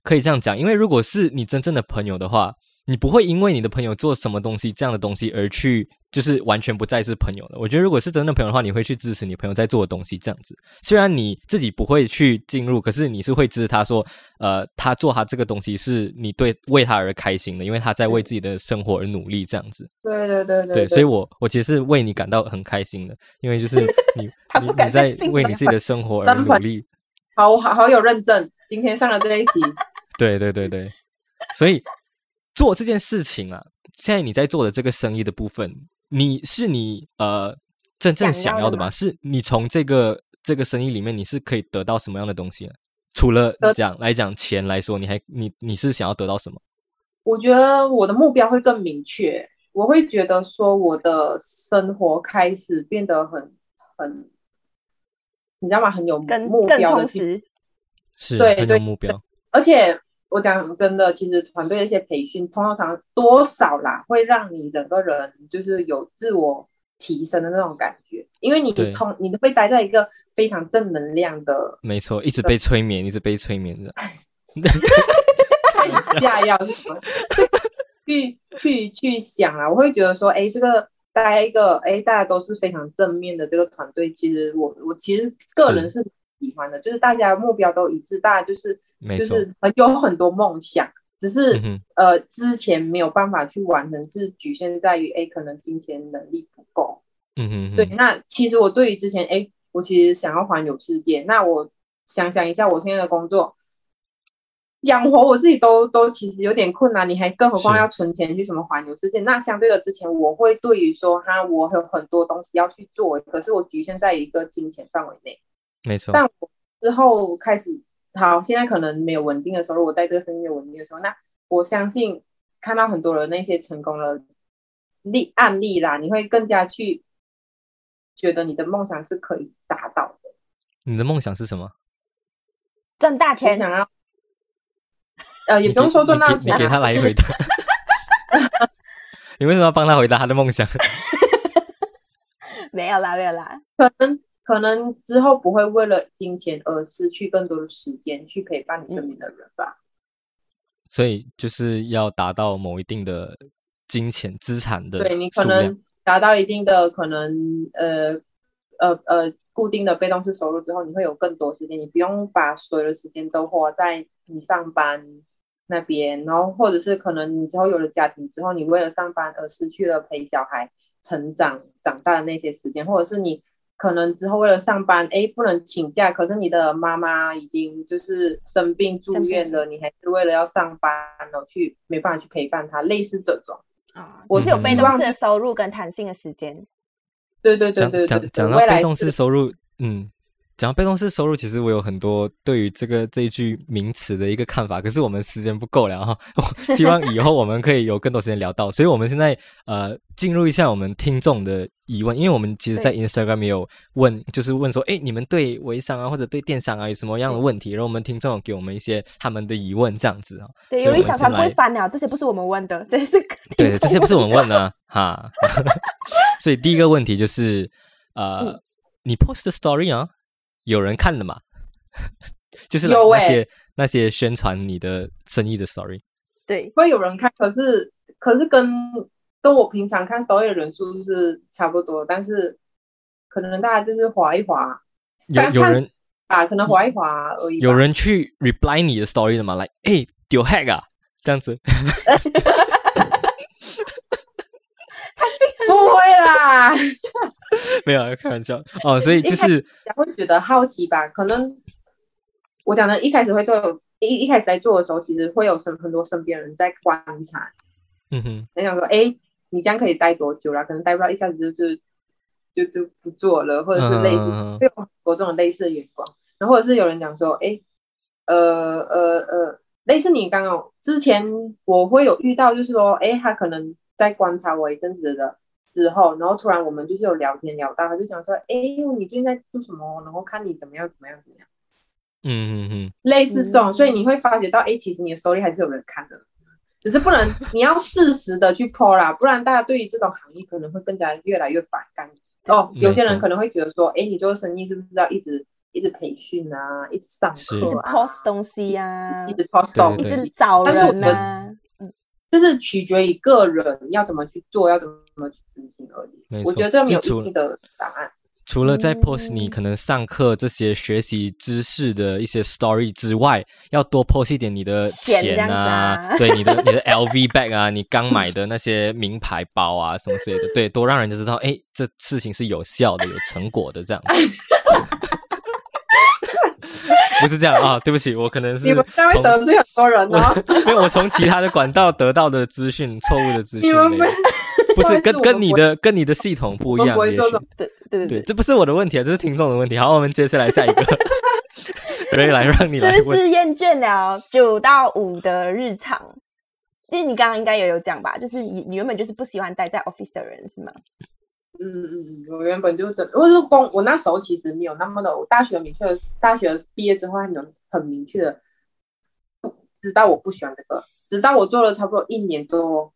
可以这样讲，因为如果是你真正的朋友的话，你不会因为你的朋友做什么东西这样的东西而去就是完全不再是朋友了。我觉得如果是真的朋友的话，你会去支持你朋友在做的东西，这样子。虽然你自己不会去进入，可是你是会支持他说，呃，他做他这个东西是你对为他而开心的，因为他在为自己的生活而努力，这样子。对对对对对，所以我我其实是为你感到很开心的，因为就是 你你你在为你自己的生活 而努力，好好好有认证，今天上了这一集，对对对对，所以做这件事情啊，现在你在做的这个生意的部分，你是你呃真正想要的吗的吗？是你从这个这个生意里面你是可以得到什么样的东西呢？除了得讲来讲钱来说，你还你你是想要得到什么？我觉得我的目标会更明确，我会觉得说我的生活开始变得很很，你知道吗？很有更更目标的去充实。是很有对对目标，而且我讲真的，其实团队的一些培训，通常多少啦，会让你整个人就是有自我提升的那种感觉，因为你对通你会待在一个非常正能量的没错，一直被催眠，一直被催眠的。下药是什么？去去去想啊，我会觉得说，哎，这个待一个，哎，大家都是非常正面的这个团队，其实我我其实个人是喜欢的，就是大家目标都一致，大家就是就是很有很多梦想，只是呃之前没有办法去完成，是局限在于哎可能金钱能力不够。嗯哼，对，那其实我对于之前哎，我其实想要环游世界，那我想想一下我现在的工作。养活我自己都都其实有点困难，你还更何况要存钱去什么环游世界？那相对的，之前我会对于说哈，我有很多东西要去做，可是我局限在一个金钱范围内。没错。但我之后开始好，现在可能没有稳定的收入，我在这个生意没有稳定的时候，那我相信看到很多的那些成功的例案例啦，你会更加去觉得你的梦想是可以达到的。你的梦想是什么？赚大钱。想要。呃，也不用说赚大钱，你给他来回答。你为什么要帮他回答他的梦想？没有啦，没有啦。可能可能之后不会为了金钱而失去更多的时间去陪伴你身边的人吧。所以就是要达到某一定的金钱资产的，对你可能达到一定的可能呃呃呃固定的被动式收入之后，你会有更多时间，你不用把所有的时间都花在你上班。那边，然后或者是可能你之后有了家庭之后，你为了上班而失去了陪小孩成长长大的那些时间，或者是你可能之后为了上班，哎，不能请假，可是你的妈妈已经就是生病住院了，你还是为了要上班而去没办法去陪伴她，类似这种啊，我是有被动式的收入跟弹性的时间，对对对对对，讲到被动式收入，嗯。讲被动式收入，其实我有很多对于这个这一句名词的一个看法，可是我们时间不够了哈。希望以后我们可以有更多时间聊到，所以我们现在呃进入一下我们听众的疑问，因为我们其实，在 Instagram 有问，就是问说，哎，你们对微商啊或者对电商啊有什么样的问题？然后我们听众给我们一些他们的疑问，这样子啊。对，有一小团不会翻了，这些不是我们问的，这些是 对，这些不是我们问的 哈。所以第一个问题就是呃，你 post 的 story 啊。有人看的嘛？就是那些那些宣传你的生意的 story，对，会有人看。可是可是跟跟我平常看 story 的人数是差不多，但是可能大家就是划一划，有有人啊，可能划一划而已。有人去 reply 你的 story 的嘛？来，哎，丢 hack 啊，这样子。不会啦。没有，开玩笑哦。所以就是会觉得好奇吧？可能我讲的，一开始会做一一开始在做的时候，其实会有身很多身边人在观察。嗯哼，很想说，哎，你这样可以待多久啦？可能待不到一下子就就就就不做了，或者是类似会有很多这种类似的眼光。然后或者是有人讲说，哎，呃呃呃，类似你刚刚之前我会有遇到，就是说，哎，他可能在观察我一阵子的。之后，然后突然我们就是有聊天聊到，他就讲说：“哎，你最近在做什么？然后看你怎么样怎么样怎么样。”嗯嗯嗯，类似这种，所以你会发觉到，哎，其实你的收益还是有人看的，只是不能你要适时的去 po 啦，不然大家对于这种行业可能会更加越来越反感。哦，有些人可能会觉得说：“哎，你做生意是不是要一直一直培训啊，一直上课，一直 post 东西啊，一直 post 东西，一直找人啊？”就是取决于个人要怎么去做，要怎么去执行而已。我觉得这没有一定的答案。除了在 post 你可能上课这些学习知识的一些 story 之外，要多 post 一点你的钱啊，对你的你的 LV bag 啊，你刚买的那些名牌包啊什么之类的，对，多让人家知道，哎，这事情是有效的、有成果的这样。不是这样啊，对不起，我可能是你们将会得罪很多人哦。因为我从其他的管道得到的资讯，错误的资讯，你们不 是跟跟你的跟你的系统不一样。对对对对，这不是我的问题啊，这是听众的问题。好，我们接下来下一个，可以来让你来是不是厌倦了九到五的日常？其实你刚刚应该也有讲吧，就是你你原本就是不喜欢待在 office 的人是吗？嗯嗯嗯，我原本就真，我是工，我那时候其实没有那么的，我大学明确，大学毕业之后还能很明确的知道我不喜欢这个，直到我做了差不多一年多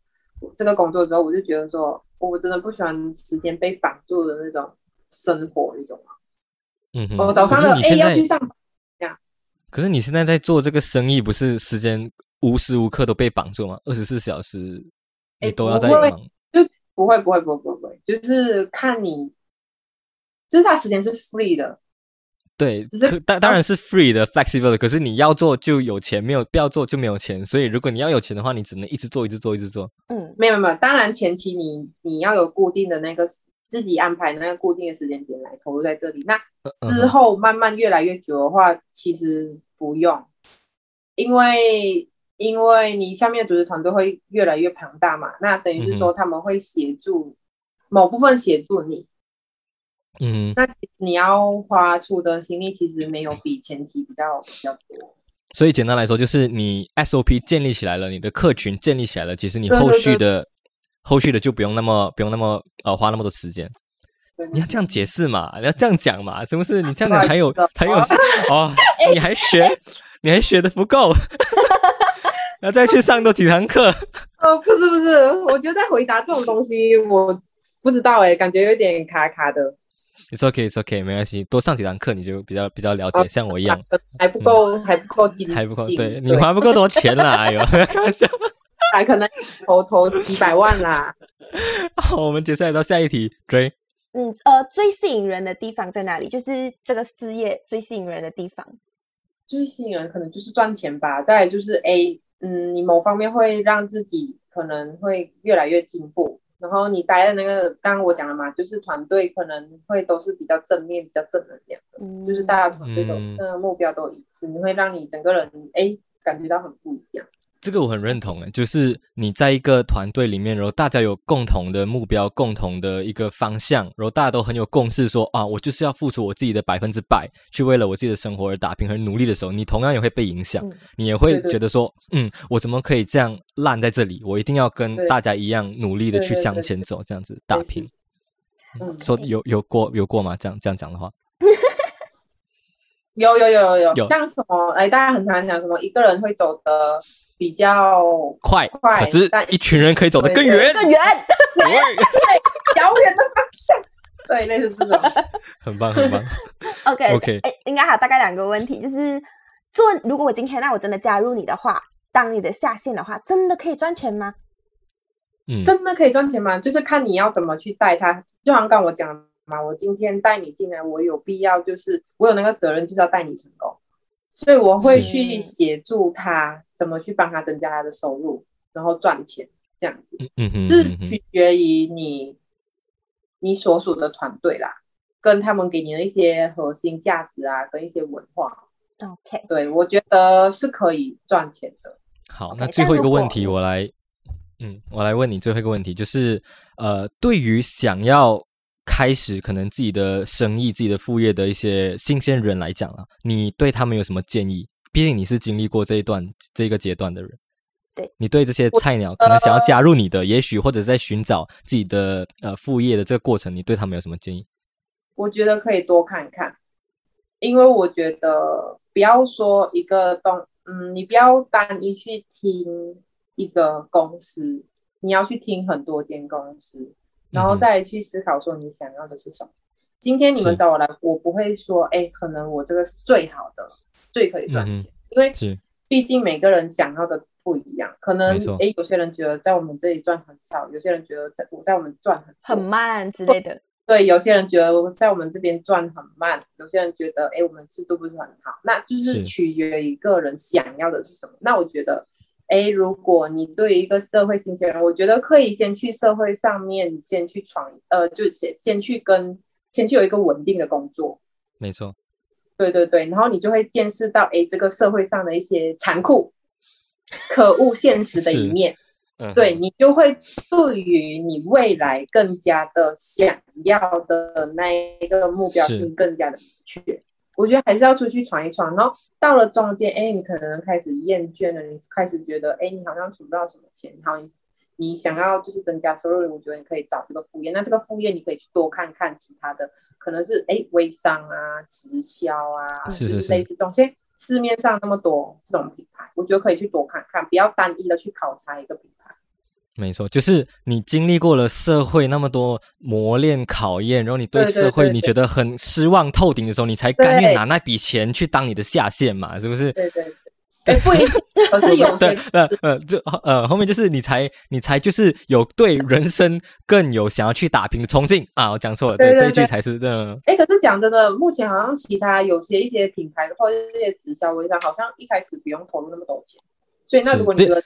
这个工作之后，我就觉得说，我真的不喜欢时间被绑住的那种生活，你懂吗？嗯哼，我早上的哎要去上班，这样。可是你现在在做这个生意，不是时间无时无刻都被绑住吗？二十四小时哎你都要在忙。就不会不会不会不会不会，就是看你，就是他时间是 free 的，对，只是可当当然是 free 的 flexible 的，可是你要做就有钱，没有不要做就没有钱。所以如果你要有钱的话，你只能一直做，一直做，一直做。嗯，没有没有，当然前期你你要有固定的那个自己安排那个固定的时间点来投入在这里，那嗯之后慢慢越来越久的话，其实不用，因为因为你下面的组织团队会越来越庞大嘛，那等于是说他们会协助、某部分协助你，嗯，那其实你要花出的心力其实没有比前期比较比较多。所以简单来说，就是你 SOP 建立起来了，你的客群建立起来了，其实你后对对续的后续的就不用那么不用那么呃花那么多时间。你要这样解释嘛，你要这样讲嘛，是不是？你这样讲才有才有 哦，你还学你还学的不够，要再去上多几堂课。呃，不是不是，我觉得在回答这种东西，我不知道哎、感觉有点卡卡的，It's okay, it's okay，没关系，多上几堂课你就比较比较了解，哦像我一样。还不够，还不够精，还不够，精对你还不够多钱啦，哎呦，开玩笑。还可能投投几百万啦。好，我们接下来到下一题，追。嗯，呃，最吸引人的地方在哪里？就是这个事业最吸引人的地方。最吸引人可能就是赚钱吧，再来就是 A，嗯，你某方面会让自己可能会越来越进步，然后你待的那个，刚刚我讲了嘛，就是团队可能会都是比较正面、比较正能量的，嗯，就是大家团队都嗯那个目标都一致，你会让你整个人哎感觉到很不一样。这个我很认同诶，就是你在一个团队里面，然后大家有共同的目标、共同的一个方向，然后大家都很有共识说，啊，我就是要付出我自己的百分之百，去为了我自己的生活而打拼和努力的时候，你同样也会被影响，嗯你也会觉得说，嗯，我怎么可以这样烂在这里？我一定要跟大家一样努力的去向前走，这样子打拼。嗯，说有有过有过吗？这样这样讲的话，有有有有有，有。像什么哎，大家很常讲什么一个人会走的比较快，快可是但一群人可以走得对更远。更远。对 遥远的方向，对，类似这种。很棒，很棒。OK OK 哎，应该还有大概两个问题，就是做如果我今天那我真的加入你的话，当你的下线的话，真的可以赚钱吗？嗯，真的可以赚钱吗？就是看你要怎么去带他。就好像刚我讲的嘛，我今天带你进来，我有必要就是我有那个责任，就是要带你成功，所以我会去协助他怎么去帮他增加他的收入，然后赚钱这样子，嗯哼，就是嗯哼取决于你你所属的团队啦，跟他们给你的一些核心价值啊，跟一些文化。OK，对我觉得是可以赚钱的。好那最后一个问题，我来，嗯，我来问你最后一个问题，就是呃，对于想要开始可能自己的生意、自己的副业的一些新鲜人来讲啊，你对他们有什么建议？毕竟你是经历过这一段这个阶段的人，对你对这些菜鸟可能想要加入你的，也许或者在寻找自己的呃副业的这个过程，你对他们有什么建议？我觉得可以多看看，因为我觉得不要说一个东，嗯，你不要单一去听一个公司，你要去听很多间公司，然后再去思考说你想要的是什么。今天你们找我来，我不会说，哎，可能我这个是最好的，最可以赚钱，因为毕竟每个人想要的不一样，可能哎，有些人觉得在我们这里赚很少，有些人觉得在我在我们赚很很慢之类的。对，有些人觉得在我们这边赚很慢，有些人觉得哎，我们制度不是很好，那就是是取决于个人想要的是什么。那我觉得，哎，如果你对一个社会新鲜人，我觉得可以先去社会上面先去闯，呃，就先先去跟先去有一个稳定的工作，没错，对对对，然后你就会见识到哎，这个社会上的一些残酷、可恶、现实的一面。嗯，对你就会对于你未来更加的想要的那一个目标是是更加的明确。我觉得还是要出去闯一闯，然后到了中间，哎，你可能开始厌倦了，你开始觉得，哎，你好像存不到什么钱，好，你你想要就是增加收入，我觉得你可以找这个副业。那这个副业你可以去多看看其他的，可能是哎微商啊、直销啊，是就是是类似这种。市面上那么多这种品牌，我觉得可以去多看看，不要单一的去考察一个品牌。没错，就是你经历过了社会那么多磨练考验，然后你对社会你觉得很失望透顶的时候，你才甘愿拿那笔钱去当你的下线嘛，是不是？对对对，哎，不一 定可是有些对，呃呃，就呃后面就是你才你才就是有对人生更有想要去打拼的冲劲啊！我讲错了，这一句才是的。哎，可是讲真的，目前好像其他有些一些品牌或者这些直销微商，好像一开始不用投入那么多钱。所以那如果你觉得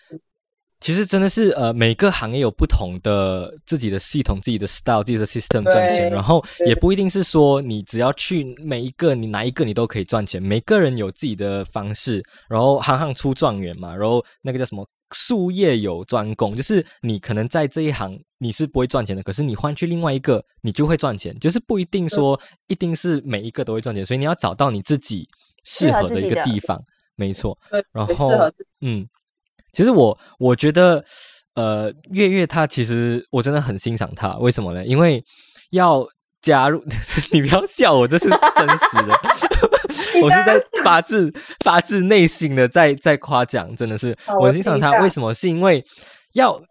其实真的是呃，每个行业有不同的自己的系统、自己的 style、自己的 system 对赚钱，然后也不一定是说你只要去每一个你哪一个你都可以赚钱，每个人有自己的方式，然后行行出状元嘛，然后那个叫什么术业有专攻，就是你可能在这一行你是不会赚钱的，可是你换去另外一个你就会赚钱，就是不一定说一定是每一个都会赚钱，所以你要找到你自己适适合合的一个地方，没错。然后嗯，其实我我觉得，呃，月月他其实我真的很欣赏他，为什么呢？因为要加入，你不要笑我，这是真实的，我是在发自发自内心的在在夸奖，真的是我我欣赏他，听一下为什么？是因为要。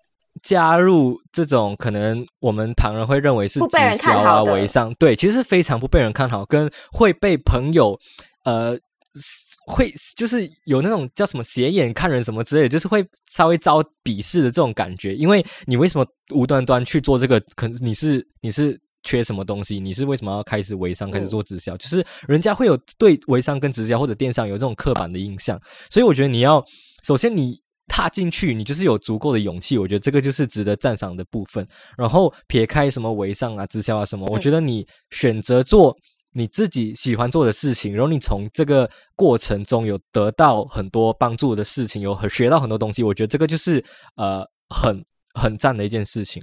加入这种可能我们旁人会认为是直销啊、微商，对，其实是非常不被人看好，跟会被朋友呃会就是有那种叫什么斜眼看人什么之类的，就是会稍微遭鄙视的这种感觉。因为你为什么无端端去做这个？可能你是你是缺什么东西？你是为什么要开始微商，开始做直销？就是人家会有对微商跟直销或者电商有这种刻板的印象，所以我觉得你要首先你。踏进去，你就是有足够的勇气，我觉得这个就是值得赞赏的部分。然后撇开什么微商啊、直销啊什么，我觉得你选择做你自己喜欢做的事情，然后你从这个过程中有得到很多帮助的事情，有很学到很多东西，我觉得这个就是呃很很赞的一件事情。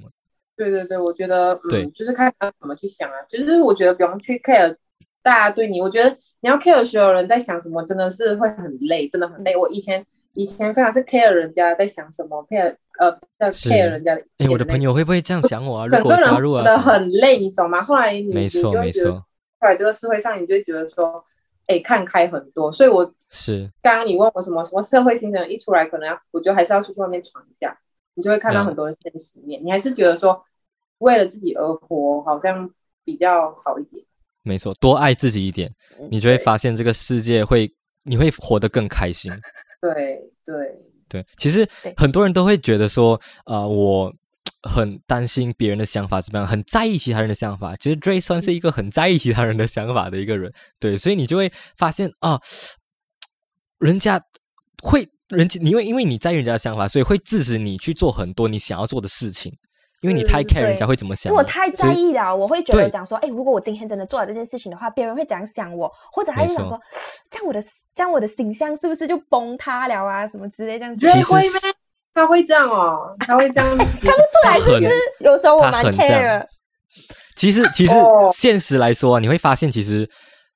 对对对，我觉得嗯对，就是看他怎么去想啊。就是我觉得不用去 care 大家对你，我觉得你要 care 所有人在想什么，真的是会很累，真的很累。我以前以前非常是 care 人家在想什么，care 呃在 care 人家哎，我的朋友会不会这样想我啊？如果我加入啊真的，很累，你懂吗？后来没错没错，后来这个社会上，你就会觉得说，哎，看开很多。所以我是刚刚你问我什么什么社会新人一出来，可能要我觉得还是要出去外面闯一下，你就会看到嗯很多人现实面。你还是觉得说，为了自己而活，好像比较好一点。没错，多爱自己一点，你就会发现这个世界会你会活得更开心。对对，对，其实很多人都会觉得说，呃，我很担心别人的想法怎么样，很在意其他人的想法。其实 Dray 算是一个很在意其他人的想法的一个人，对，所以你就会发现啊，人家会人家，因为因为你在意人家的想法，所以会致使你去做很多你想要做的事情，因为你太嗯 care 人家会怎么想嘛。因为我太在意了，我会觉得讲说，哎，如果我今天真的做了这件事情的话，别人会怎样想我，或者他没错就想说，这样我的这样我的形象是不是就崩塌了啊，什么之类这样子。他会这样哦，他会这样 子。看不出来，其实有时候我蛮他很这 care 样。其实，其实哦现实来说啊，你会发现，其实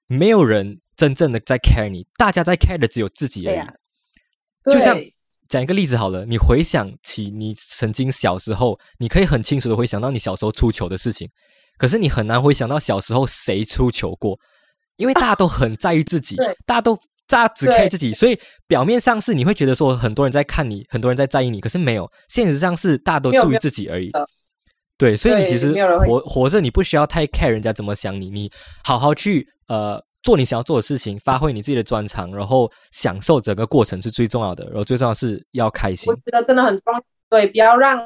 没有人真正的在 care 你，大家在 care 的只有自己而已。对呀就像讲一个例子好了，你回想起你曾经小时候，你可以很清楚的回想到你小时候出糗的事情，可是你很难回想到小时候谁出糗过，因为大家都很在意自己对，大家都大家只对 care 自己，所以表面上是你会觉得说很多人在看你，很多人在在意你，可是没有，现实上是大家都注意自己而已呃。对，所以你其实活活着，你不需要太 care 人家怎么想你，你好好去呃做你想要做的事情，发挥你自己的专长，然后享受整个过程是最重要的。然后最重要是要开心我。觉得真的很重要。对，不要让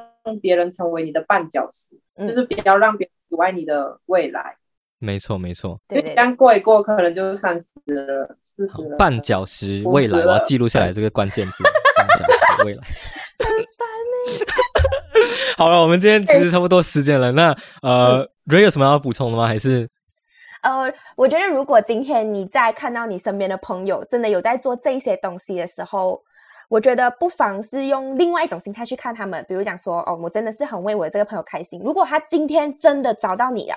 别人成为你的绊脚石，嗯就是不要让别人阻碍你的未来。没错，没错。因为对这样过一过，可能就三十了、四十了。绊脚石未来，我要记录下来这个关键字。绊脚石未来。好了，我们今天其实差不多时间了。那呃，Ray 有什么要补充的吗？还是呃，我觉得如果今天你在看到你身边的朋友真的有在做这些东西的时候，我觉得不妨是用另外一种心态去看他们。比如讲说，哦，我真的是很为我的这个朋友开心。如果他今天真的找到你了，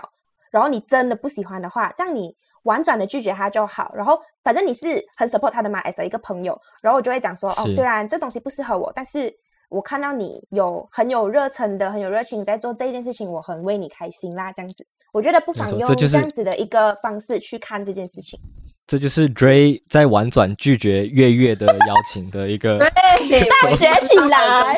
然后你真的不喜欢的话，这样你婉转的拒绝他就好。然后反正你是很 support 他的嘛，as 一个朋友，然后我就会讲说，哦，虽然这东西不适合我，但是我看到你有很有热忱的、很有热情在做这件事情，我很为你开心啦，这样子。我觉得不妨用这样子的一个方式去看这件事情。这就是 Dray 在婉转拒绝月月的邀请的一个。对，大学起来。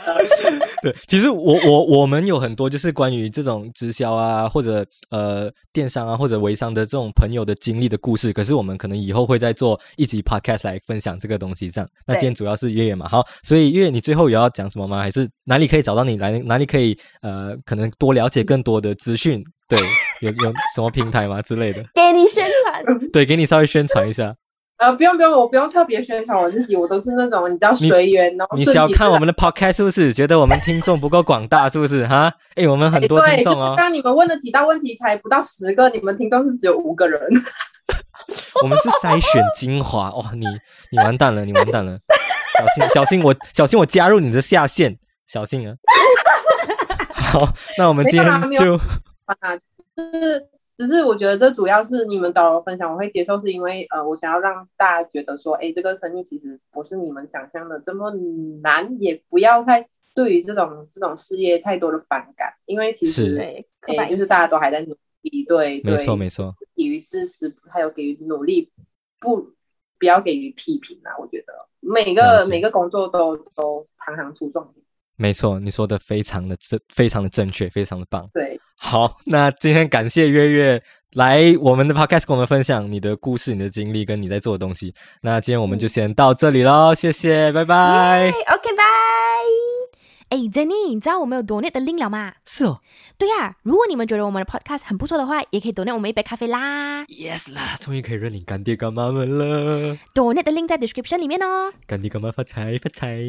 对，其实我我我们有很多就是关于这种直销啊，或者呃电商啊，或者微商的这种朋友的经历的故事。可是我们可能以后会再做一集 podcast 来分享这个东西这样。那今天主要是月月嘛，好，所以月月你最后有要讲什么吗？还是哪里可以找到你来？哪里可以呃可能多了解更多的资讯？对，有有什么平台吗之类的？给你宣传。对，给你稍微宣传一下。呃，不用不用，我不用特别宣传我自己，我都是那种你知道随缘哦。你小看我们的 podcast 是不是？觉得我们听众不够广大是不是？哈，哎，我们很多听众哦。刚你们问了几道问题，才不到十个，你们听众是只有五个人。我们是筛选精华哇！你你完蛋了，你完蛋了，小心小心我小心我加入你的下线，小心啊！好，那我们今天就啊，是。只是我觉得这主要是你们找我分享，我会接受，是因为呃，我想要让大家觉得说，哎，这个生意其实不是你们想象的这么难，也不要太对于这种这种事业太多的反感，因为其实对，就是大家都还在努力，对，没错没错，给予支持，还有给予努力，不不要给予批评啊，我觉得。每个每个工作都都行行出状元。没错，你说的非常的正，非常的正确，非常的棒。对，好，那今天感谢月月来我们的 podcast 跟我们分享你的故事、你的经历跟你在做的东西。那今天我们就先到这里喽，谢谢，拜拜。OK，拜。哎，Jenny，你知道我们有 donate 的 link 了吗？是哦。对呀，如果你们觉得我们的 podcast 很不错的话，也可以 donate 我们一杯咖啡啦。Yes 啦，终于可以认领干爹干妈们了。donate 的 link 在 description 里面哦。干爹干妈发财发财。